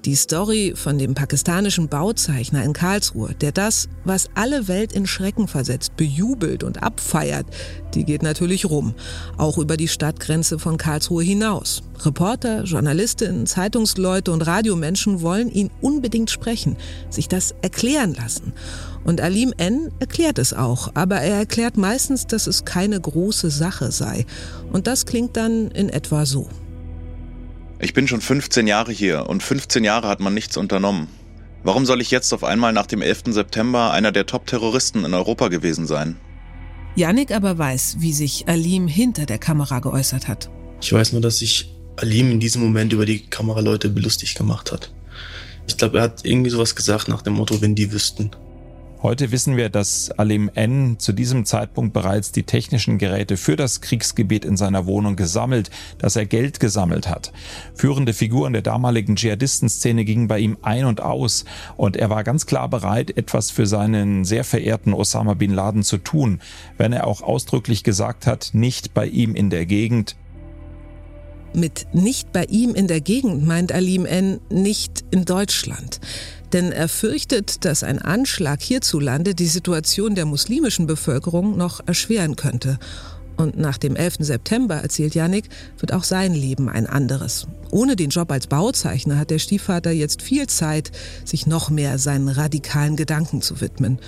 Die Story von dem pakistanischen Bauzeichner in Karlsruhe, der das, was alle Welt in Schrecken versetzt, bejubelt und abfeiert, die geht natürlich rum. Auch über die Stadtgrenze von Karlsruhe hinaus. Reporter, Journalistinnen, Zeitungsleute und Radiomenschen wollen ihn unbedingt sprechen, sich das erklären lassen. Und Alim N. erklärt es auch, aber er erklärt meistens, dass es keine große Sache sei. Und das klingt dann in etwa so. Ich bin schon 15 Jahre hier und 15 Jahre hat man nichts unternommen. Warum soll ich jetzt auf einmal nach dem 11. September einer der Top-Terroristen in Europa gewesen sein? Yannick aber weiß, wie sich Alim hinter der Kamera geäußert hat. Ich weiß nur, dass sich Alim in diesem Moment über die Kameraleute belustig gemacht hat. Ich glaube, er hat irgendwie sowas gesagt nach dem Motto, wenn die wüssten. Heute wissen wir, dass Alim N zu diesem Zeitpunkt bereits die technischen Geräte für das Kriegsgebiet in seiner Wohnung gesammelt, dass er Geld gesammelt hat. Führende Figuren der damaligen Dschihadistenszene gingen bei ihm ein und aus und er war ganz klar bereit, etwas für seinen sehr verehrten Osama bin Laden zu tun, wenn er auch ausdrücklich gesagt hat, nicht bei ihm in der Gegend, mit nicht bei ihm in der Gegend meint Alim N. nicht in Deutschland denn er fürchtet, dass ein Anschlag hierzulande die Situation der muslimischen Bevölkerung noch erschweren könnte. Und nach dem 11. September, erzählt Yannick, wird auch sein Leben ein anderes. Ohne den Job als Bauzeichner hat der Stiefvater jetzt viel Zeit, sich noch mehr seinen radikalen Gedanken zu widmen.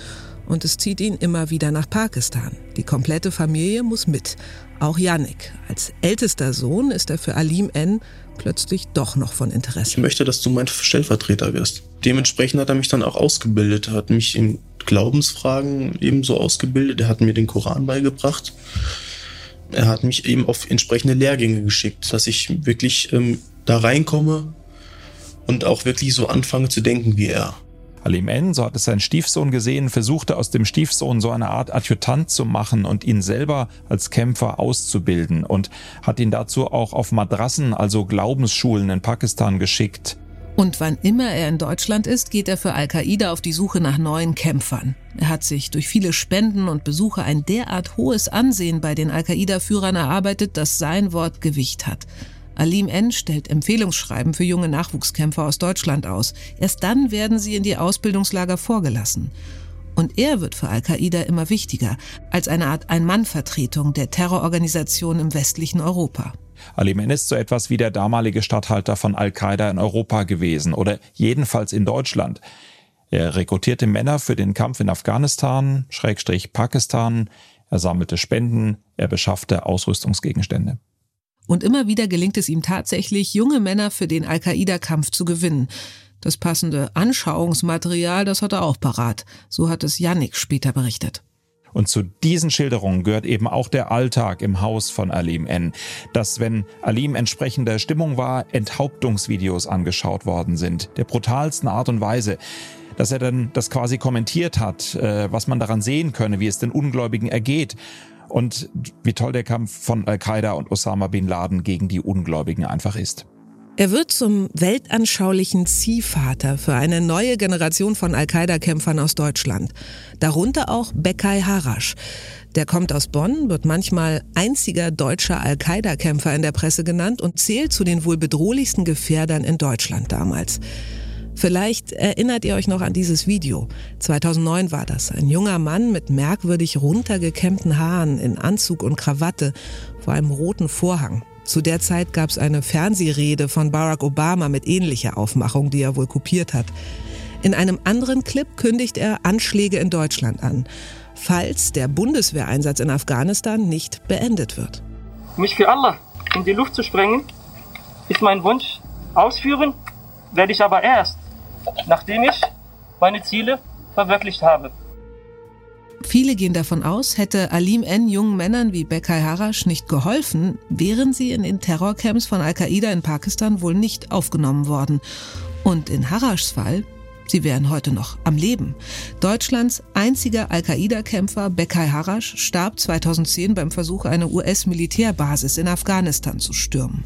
Und es zieht ihn immer wieder nach Pakistan. Die komplette Familie muss mit. Auch Yannick. Als ältester Sohn ist er für Alim N plötzlich doch noch von Interesse. Ich möchte, dass du mein Stellvertreter wirst. Dementsprechend hat er mich dann auch ausgebildet. Er hat mich in Glaubensfragen ebenso ausgebildet. Er hat mir den Koran beigebracht. Er hat mich eben auf entsprechende Lehrgänge geschickt, dass ich wirklich ähm, da reinkomme und auch wirklich so anfange zu denken wie er. Alim N., so hat es sein Stiefsohn gesehen, versuchte aus dem Stiefsohn so eine Art Adjutant zu machen und ihn selber als Kämpfer auszubilden und hat ihn dazu auch auf Madrassen, also Glaubensschulen in Pakistan geschickt. Und wann immer er in Deutschland ist, geht er für Al-Qaida auf die Suche nach neuen Kämpfern. Er hat sich durch viele Spenden und Besuche ein derart hohes Ansehen bei den Al-Qaida-Führern erarbeitet, dass sein Wort Gewicht hat. Alim N. stellt Empfehlungsschreiben für junge Nachwuchskämpfer aus Deutschland aus. Erst dann werden sie in die Ausbildungslager vorgelassen. Und er wird für Al-Qaida immer wichtiger, als eine Art Ein-Mann-Vertretung der Terrororganisation im westlichen Europa. Alim N. ist so etwas wie der damalige Statthalter von Al-Qaida in Europa gewesen oder jedenfalls in Deutschland. Er rekrutierte Männer für den Kampf in Afghanistan, Schrägstrich Pakistan, er sammelte Spenden, er beschaffte Ausrüstungsgegenstände. Und immer wieder gelingt es ihm tatsächlich, junge Männer für den Al-Qaida-Kampf zu gewinnen. Das passende Anschauungsmaterial, das hat er auch parat. So hat es Yannick später berichtet. Und zu diesen Schilderungen gehört eben auch der Alltag im Haus von Alim N. Dass, wenn Alim entsprechender Stimmung war, Enthauptungsvideos angeschaut worden sind. Der brutalsten Art und Weise. Dass er dann das quasi kommentiert hat, äh, was man daran sehen könne, wie es den Ungläubigen ergeht und wie toll der Kampf von Al-Qaida und Osama bin Laden gegen die Ungläubigen einfach ist. Er wird zum weltanschaulichen Ziehvater für eine neue Generation von Al-Qaida-Kämpfern aus Deutschland. Darunter auch Bekai Harasch. Der kommt aus Bonn, wird manchmal einziger deutscher Al-Qaida-Kämpfer in der Presse genannt und zählt zu den wohl bedrohlichsten Gefährdern in Deutschland damals. Vielleicht erinnert ihr euch noch an dieses Video. 2009 war das. Ein junger Mann mit merkwürdig runtergekämmten Haaren in Anzug und Krawatte vor einem roten Vorhang. Zu der Zeit gab es eine Fernsehrede von Barack Obama mit ähnlicher Aufmachung, die er wohl kopiert hat. In einem anderen Clip kündigt er Anschläge in Deutschland an, falls der Bundeswehreinsatz in Afghanistan nicht beendet wird. Mich für Allah in die Luft zu sprengen, ist mein Wunsch. Ausführen werde ich aber erst, nachdem ich meine Ziele verwirklicht habe. Viele gehen davon aus, hätte Alim N. jungen Männern wie Bekai Harash nicht geholfen, wären sie in den Terrorcamps von Al-Qaida in Pakistan wohl nicht aufgenommen worden. Und in Harashs Fall, sie wären heute noch am Leben. Deutschlands einziger Al-Qaida-Kämpfer Bekai Harash starb 2010 beim Versuch, eine US-Militärbasis in Afghanistan zu stürmen.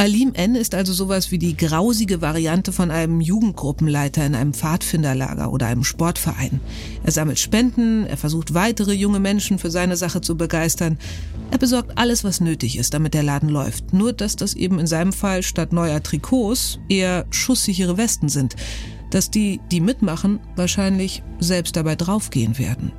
Alim N. ist also sowas wie die grausige Variante von einem Jugendgruppenleiter in einem Pfadfinderlager oder einem Sportverein. Er sammelt Spenden, er versucht weitere junge Menschen für seine Sache zu begeistern. Er besorgt alles, was nötig ist, damit der Laden läuft. Nur, dass das eben in seinem Fall statt neuer Trikots eher schusssichere Westen sind. Dass die, die mitmachen, wahrscheinlich selbst dabei draufgehen werden.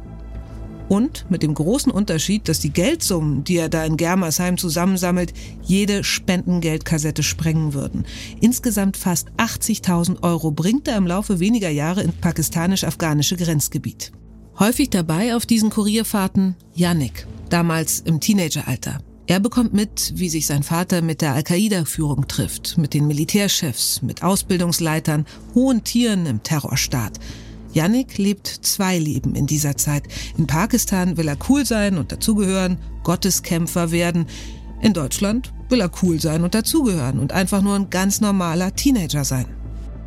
Und mit dem großen Unterschied, dass die Geldsummen, die er da in Germersheim zusammensammelt, jede Spendengeldkassette sprengen würden. Insgesamt fast 80.000 Euro bringt er im Laufe weniger Jahre ins pakistanisch-afghanische Grenzgebiet. Häufig dabei auf diesen Kurierfahrten Yannick, damals im Teenageralter. Er bekommt mit, wie sich sein Vater mit der Al-Qaida-Führung trifft, mit den Militärchefs, mit Ausbildungsleitern, hohen Tieren im Terrorstaat. Yannick lebt zwei Leben in dieser Zeit. In Pakistan will er cool sein und dazugehören, Gotteskämpfer werden. In Deutschland will er cool sein und dazugehören und einfach nur ein ganz normaler Teenager sein.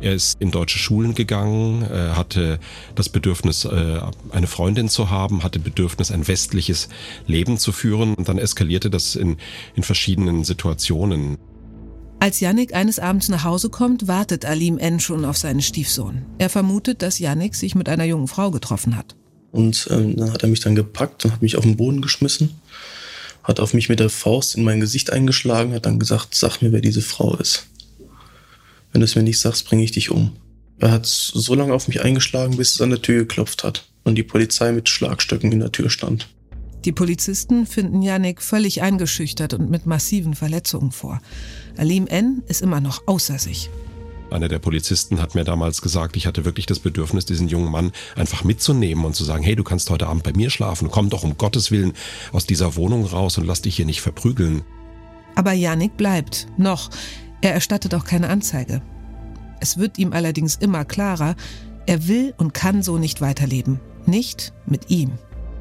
Er ist in deutsche Schulen gegangen, hatte das Bedürfnis, äh, eine Freundin zu haben, hatte Bedürfnis, ein westliches Leben zu führen und dann eskalierte das in, in verschiedenen Situationen. Als Yannick eines Abends nach Hause kommt, wartet Alim N. schon auf seinen Stiefsohn. Er vermutet, dass Yannick sich mit einer jungen Frau getroffen hat. Und ähm, dann hat er mich dann gepackt und hat mich auf den Boden geschmissen, hat auf mich mit der Faust in mein Gesicht eingeschlagen, hat dann gesagt, sag mir, wer diese Frau ist. Wenn du es mir nicht sagst, bringe ich dich um. Er hat so lange auf mich eingeschlagen, bis es an der Tür geklopft hat und die Polizei mit Schlagstöcken in der Tür stand. Die Polizisten finden Yannick völlig eingeschüchtert und mit massiven Verletzungen vor. Alim N. ist immer noch außer sich. Einer der Polizisten hat mir damals gesagt, ich hatte wirklich das Bedürfnis, diesen jungen Mann einfach mitzunehmen und zu sagen, hey, du kannst heute Abend bei mir schlafen, komm doch um Gottes Willen aus dieser Wohnung raus und lass dich hier nicht verprügeln. Aber Yannick bleibt. Noch. Er erstattet auch keine Anzeige. Es wird ihm allerdings immer klarer, er will und kann so nicht weiterleben. Nicht mit ihm.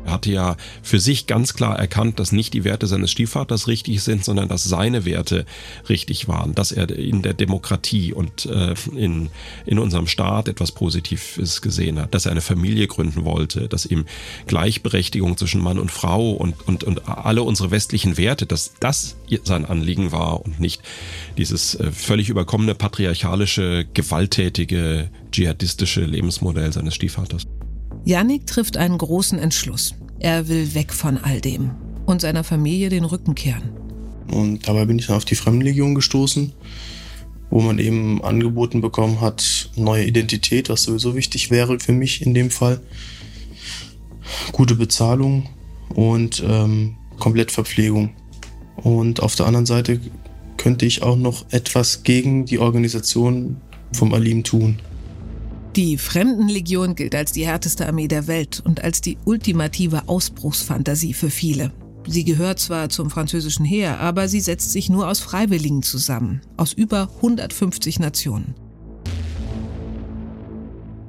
Er hatte ja für sich ganz klar erkannt, dass nicht die Werte seines Stiefvaters richtig sind, sondern dass seine Werte richtig waren, dass er in der Demokratie und äh, in, in unserem Staat etwas Positives gesehen hat, dass er eine Familie gründen wollte, dass ihm Gleichberechtigung zwischen Mann und Frau und, und, und alle unsere westlichen Werte, dass das sein Anliegen war und nicht dieses äh, völlig überkommene patriarchalische, gewalttätige, dschihadistische Lebensmodell seines Stiefvaters. Yannick trifft einen großen Entschluss. Er will weg von all dem und seiner Familie den Rücken kehren. Und dabei bin ich dann auf die Fremdenlegion gestoßen, wo man eben angeboten bekommen hat, neue Identität, was sowieso wichtig wäre für mich in dem Fall. Gute Bezahlung und ähm, Komplettverpflegung. Und auf der anderen Seite könnte ich auch noch etwas gegen die Organisation vom Alim tun. Die Fremdenlegion gilt als die härteste Armee der Welt und als die ultimative Ausbruchsfantasie für viele. Sie gehört zwar zum französischen Heer, aber sie setzt sich nur aus Freiwilligen zusammen, aus über 150 Nationen.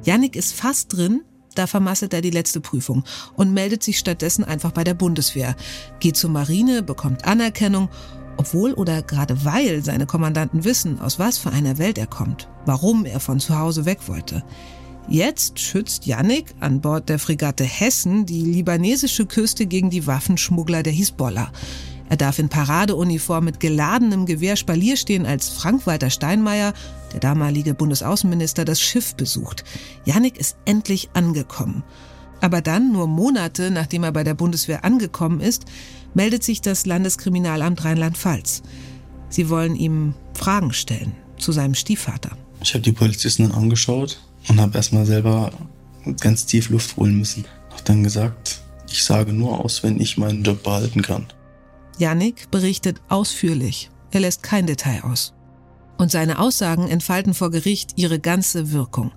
Yannick ist fast drin, da vermasselt er die letzte Prüfung und meldet sich stattdessen einfach bei der Bundeswehr, geht zur Marine, bekommt Anerkennung obwohl oder gerade weil seine Kommandanten wissen, aus was für einer Welt er kommt, warum er von zu Hause weg wollte. Jetzt schützt Yannick an Bord der Fregatte Hessen die libanesische Küste gegen die Waffenschmuggler der Hisbollah. Er darf in Paradeuniform mit geladenem Gewehr Spalier stehen, als Frank-Walter Steinmeier, der damalige Bundesaußenminister, das Schiff besucht. Yannick ist endlich angekommen. Aber dann, nur Monate nachdem er bei der Bundeswehr angekommen ist, meldet sich das Landeskriminalamt Rheinland-Pfalz. Sie wollen ihm Fragen stellen zu seinem Stiefvater. Ich habe die Polizisten dann angeschaut und habe erstmal selber ganz tief Luft holen müssen. Habe dann gesagt, ich sage nur aus, wenn ich meinen Job behalten kann. Yannick berichtet ausführlich. Er lässt kein Detail aus. Und seine Aussagen entfalten vor Gericht ihre ganze Wirkung.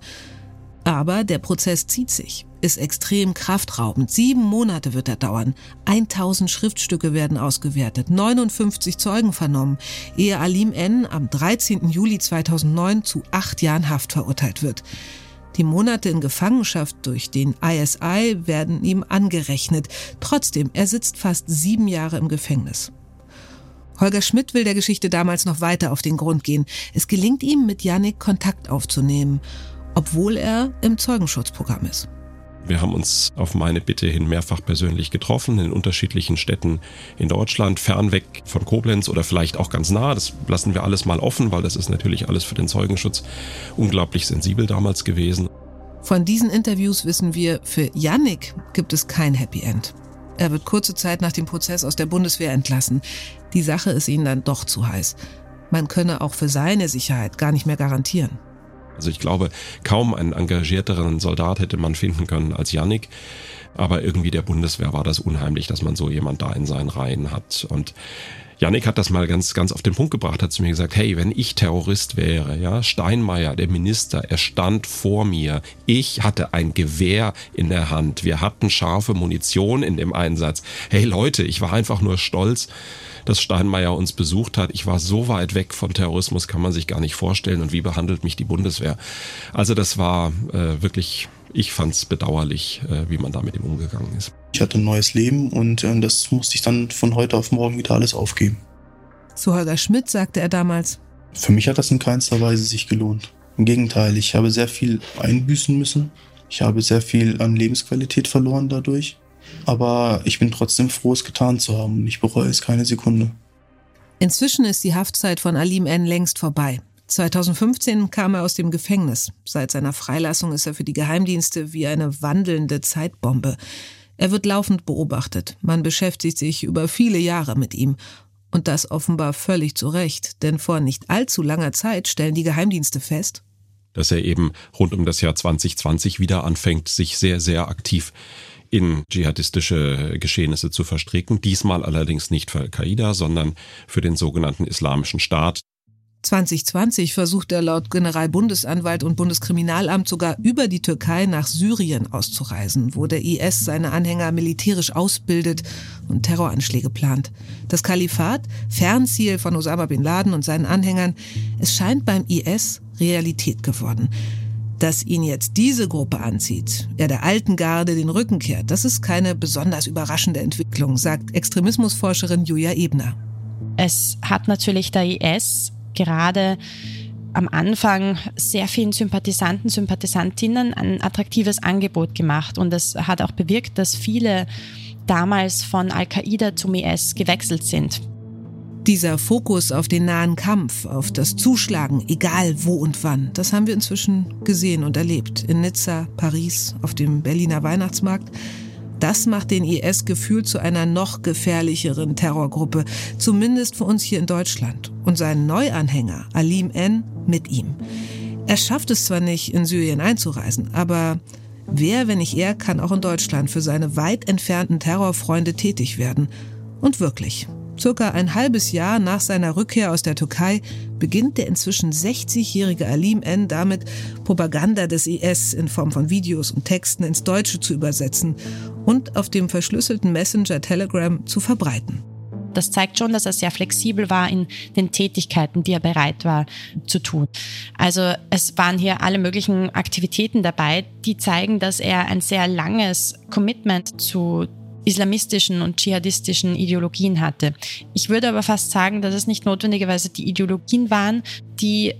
Aber der Prozess zieht sich, ist extrem kraftraubend. Sieben Monate wird er dauern. 1000 Schriftstücke werden ausgewertet, 59 Zeugen vernommen, ehe Alim N. am 13. Juli 2009 zu acht Jahren Haft verurteilt wird. Die Monate in Gefangenschaft durch den ISI werden ihm angerechnet. Trotzdem, er sitzt fast sieben Jahre im Gefängnis. Holger Schmidt will der Geschichte damals noch weiter auf den Grund gehen. Es gelingt ihm, mit Yannick Kontakt aufzunehmen obwohl er im Zeugenschutzprogramm ist. Wir haben uns auf meine Bitte hin mehrfach persönlich getroffen in unterschiedlichen Städten in Deutschland, fernweg von Koblenz oder vielleicht auch ganz nah. Das lassen wir alles mal offen, weil das ist natürlich alles für den Zeugenschutz unglaublich sensibel damals gewesen. Von diesen Interviews wissen wir, für Yannick gibt es kein Happy End. Er wird kurze Zeit nach dem Prozess aus der Bundeswehr entlassen. Die Sache ist ihnen dann doch zu heiß. Man könne auch für seine Sicherheit gar nicht mehr garantieren. Also ich glaube, kaum einen engagierteren Soldat hätte man finden können als Yannick. Aber irgendwie der Bundeswehr war das unheimlich, dass man so jemand da in seinen Reihen hat. Und Yannick hat das mal ganz, ganz auf den Punkt gebracht, hat zu mir gesagt, hey, wenn ich Terrorist wäre, ja, Steinmeier, der Minister, er stand vor mir. Ich hatte ein Gewehr in der Hand. Wir hatten scharfe Munition in dem Einsatz. Hey Leute, ich war einfach nur stolz, dass Steinmeier uns besucht hat. Ich war so weit weg vom Terrorismus, kann man sich gar nicht vorstellen. Und wie behandelt mich die Bundeswehr? Also das war äh, wirklich, ich fand es bedauerlich, äh, wie man da mit ihm umgegangen ist. Ich hatte ein neues Leben und äh, das musste ich dann von heute auf morgen wieder alles aufgeben. Zu Holger Schmidt sagte er damals, für mich hat das in keinster Weise sich gelohnt. Im Gegenteil, ich habe sehr viel einbüßen müssen. Ich habe sehr viel an Lebensqualität verloren dadurch. Aber ich bin trotzdem froh, es getan zu haben und ich bereue es keine Sekunde. Inzwischen ist die Haftzeit von Alim N. längst vorbei. 2015 kam er aus dem Gefängnis. Seit seiner Freilassung ist er für die Geheimdienste wie eine wandelnde Zeitbombe. Er wird laufend beobachtet. Man beschäftigt sich über viele Jahre mit ihm. Und das offenbar völlig zu Recht, denn vor nicht allzu langer Zeit stellen die Geheimdienste fest, dass er eben rund um das Jahr 2020 wieder anfängt, sich sehr, sehr aktiv in dschihadistische Geschehnisse zu verstricken. Diesmal allerdings nicht für Al-Qaida, sondern für den sogenannten Islamischen Staat. 2020 versucht er laut Generalbundesanwalt und Bundeskriminalamt sogar über die Türkei nach Syrien auszureisen, wo der IS seine Anhänger militärisch ausbildet und Terroranschläge plant. Das Kalifat, Fernziel von Osama bin Laden und seinen Anhängern, es scheint beim IS Realität geworden. Dass ihn jetzt diese Gruppe anzieht, er der alten Garde den Rücken kehrt, das ist keine besonders überraschende Entwicklung, sagt Extremismusforscherin Julia Ebner. Es hat natürlich der IS gerade am Anfang sehr vielen Sympathisanten, Sympathisantinnen ein attraktives Angebot gemacht und es hat auch bewirkt, dass viele damals von Al-Qaida zum IS gewechselt sind. Dieser Fokus auf den nahen Kampf, auf das Zuschlagen, egal wo und wann, das haben wir inzwischen gesehen und erlebt. In Nizza, Paris, auf dem Berliner Weihnachtsmarkt. Das macht den IS gefühlt zu einer noch gefährlicheren Terrorgruppe, zumindest für uns hier in Deutschland. Und seinen Neuanhänger, Alim N., mit ihm. Er schafft es zwar nicht, in Syrien einzureisen, aber wer, wenn nicht er, kann auch in Deutschland für seine weit entfernten Terrorfreunde tätig werden. Und wirklich, Circa ein halbes Jahr nach seiner Rückkehr aus der Türkei beginnt der inzwischen 60-jährige Alim N. damit, Propaganda des IS in Form von Videos und Texten ins Deutsche zu übersetzen und auf dem verschlüsselten Messenger Telegram zu verbreiten. Das zeigt schon, dass er sehr flexibel war in den Tätigkeiten, die er bereit war zu tun. Also es waren hier alle möglichen Aktivitäten dabei, die zeigen, dass er ein sehr langes Commitment zu islamistischen und dschihadistischen Ideologien hatte. Ich würde aber fast sagen, dass es nicht notwendigerweise die Ideologien waren, die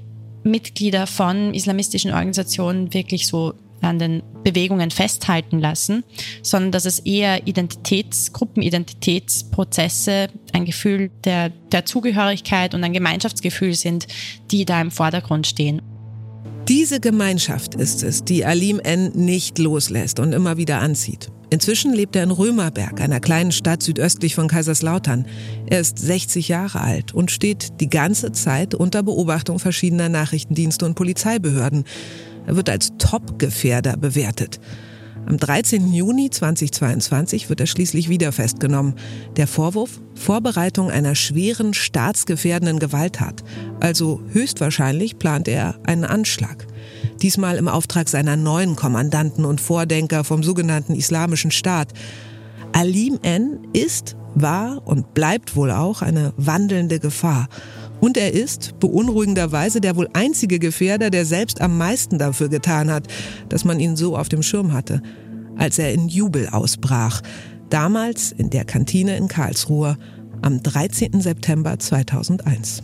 Mitglieder von islamistischen Organisationen wirklich so an den Bewegungen festhalten lassen, sondern dass es eher Identitäts-, Gruppenidentitätsprozesse, ein Gefühl der, der Zugehörigkeit und ein Gemeinschaftsgefühl sind, die da im Vordergrund stehen. Diese Gemeinschaft ist es, die Alim N. nicht loslässt und immer wieder anzieht. Inzwischen lebt er in Römerberg, einer kleinen Stadt südöstlich von Kaiserslautern. Er ist 60 Jahre alt und steht die ganze Zeit unter Beobachtung verschiedener Nachrichtendienste und Polizeibehörden. Er wird als Top-Gefährder bewertet. Am 13. Juni 2022 wird er schließlich wieder festgenommen. Der Vorwurf? Vorbereitung einer schweren, staatsgefährdenden Gewalttat. Also höchstwahrscheinlich plant er einen Anschlag. Diesmal im Auftrag seiner neuen Kommandanten und Vordenker vom sogenannten Islamischen Staat. Alim N. ist, war und bleibt wohl auch eine wandelnde Gefahr. Und er ist beunruhigenderweise der wohl einzige Gefährder, der selbst am meisten dafür getan hat, dass man ihn so auf dem Schirm hatte, als er in Jubel ausbrach. Damals in der Kantine in Karlsruhe am 13. September 2001.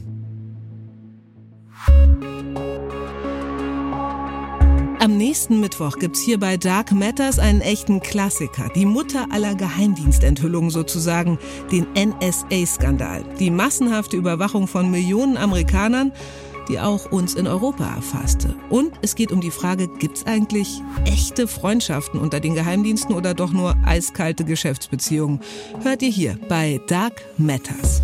Am nächsten Mittwoch gibt's hier bei Dark Matters einen echten Klassiker. Die Mutter aller Geheimdienstenthüllungen sozusagen, den NSA-Skandal. Die massenhafte Überwachung von Millionen Amerikanern, die auch uns in Europa erfasste. Und es geht um die Frage, gibt's eigentlich echte Freundschaften unter den Geheimdiensten oder doch nur eiskalte Geschäftsbeziehungen? Hört ihr hier bei Dark Matters.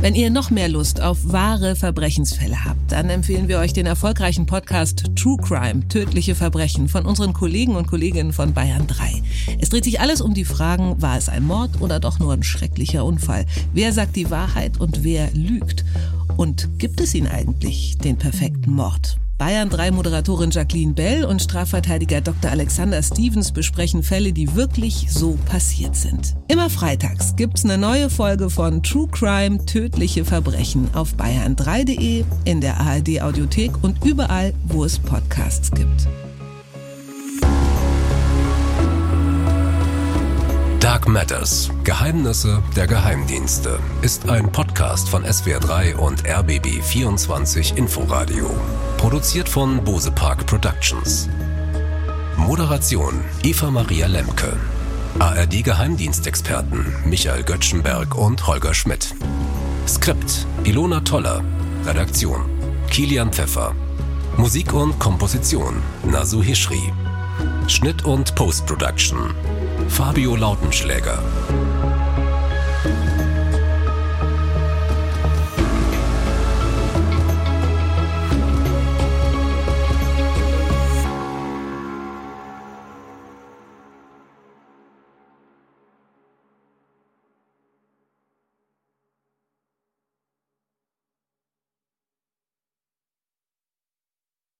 Wenn ihr noch mehr Lust auf wahre Verbrechensfälle habt, dann empfehlen wir euch den erfolgreichen Podcast True Crime, tödliche Verbrechen von unseren Kollegen und Kolleginnen von Bayern 3. Es dreht sich alles um die Fragen, war es ein Mord oder doch nur ein schrecklicher Unfall? Wer sagt die Wahrheit und wer lügt? Und gibt es ihn eigentlich, den perfekten Mord? Bayern 3 Moderatorin Jacqueline Bell und Strafverteidiger Dr. Alexander Stevens besprechen Fälle, die wirklich so passiert sind. Immer freitags gibt's eine neue Folge von True Crime Tödliche Verbrechen auf bayern3.de, in der ARD Audiothek und überall, wo es Podcasts gibt. Matters. Geheimnisse der Geheimdienste ist ein Podcast von SWR3 und RBB24 Inforadio. Produziert von Bose Park Productions. Moderation Eva Maria Lemke. ARD Geheimdienstexperten Michael Göttschenberg und Holger Schmidt. Skript Ilona Toller. Redaktion Kilian Pfeffer. Musik und Komposition Nasu Hishri. Schnitt und Post-Production Fabio Lautenschläger.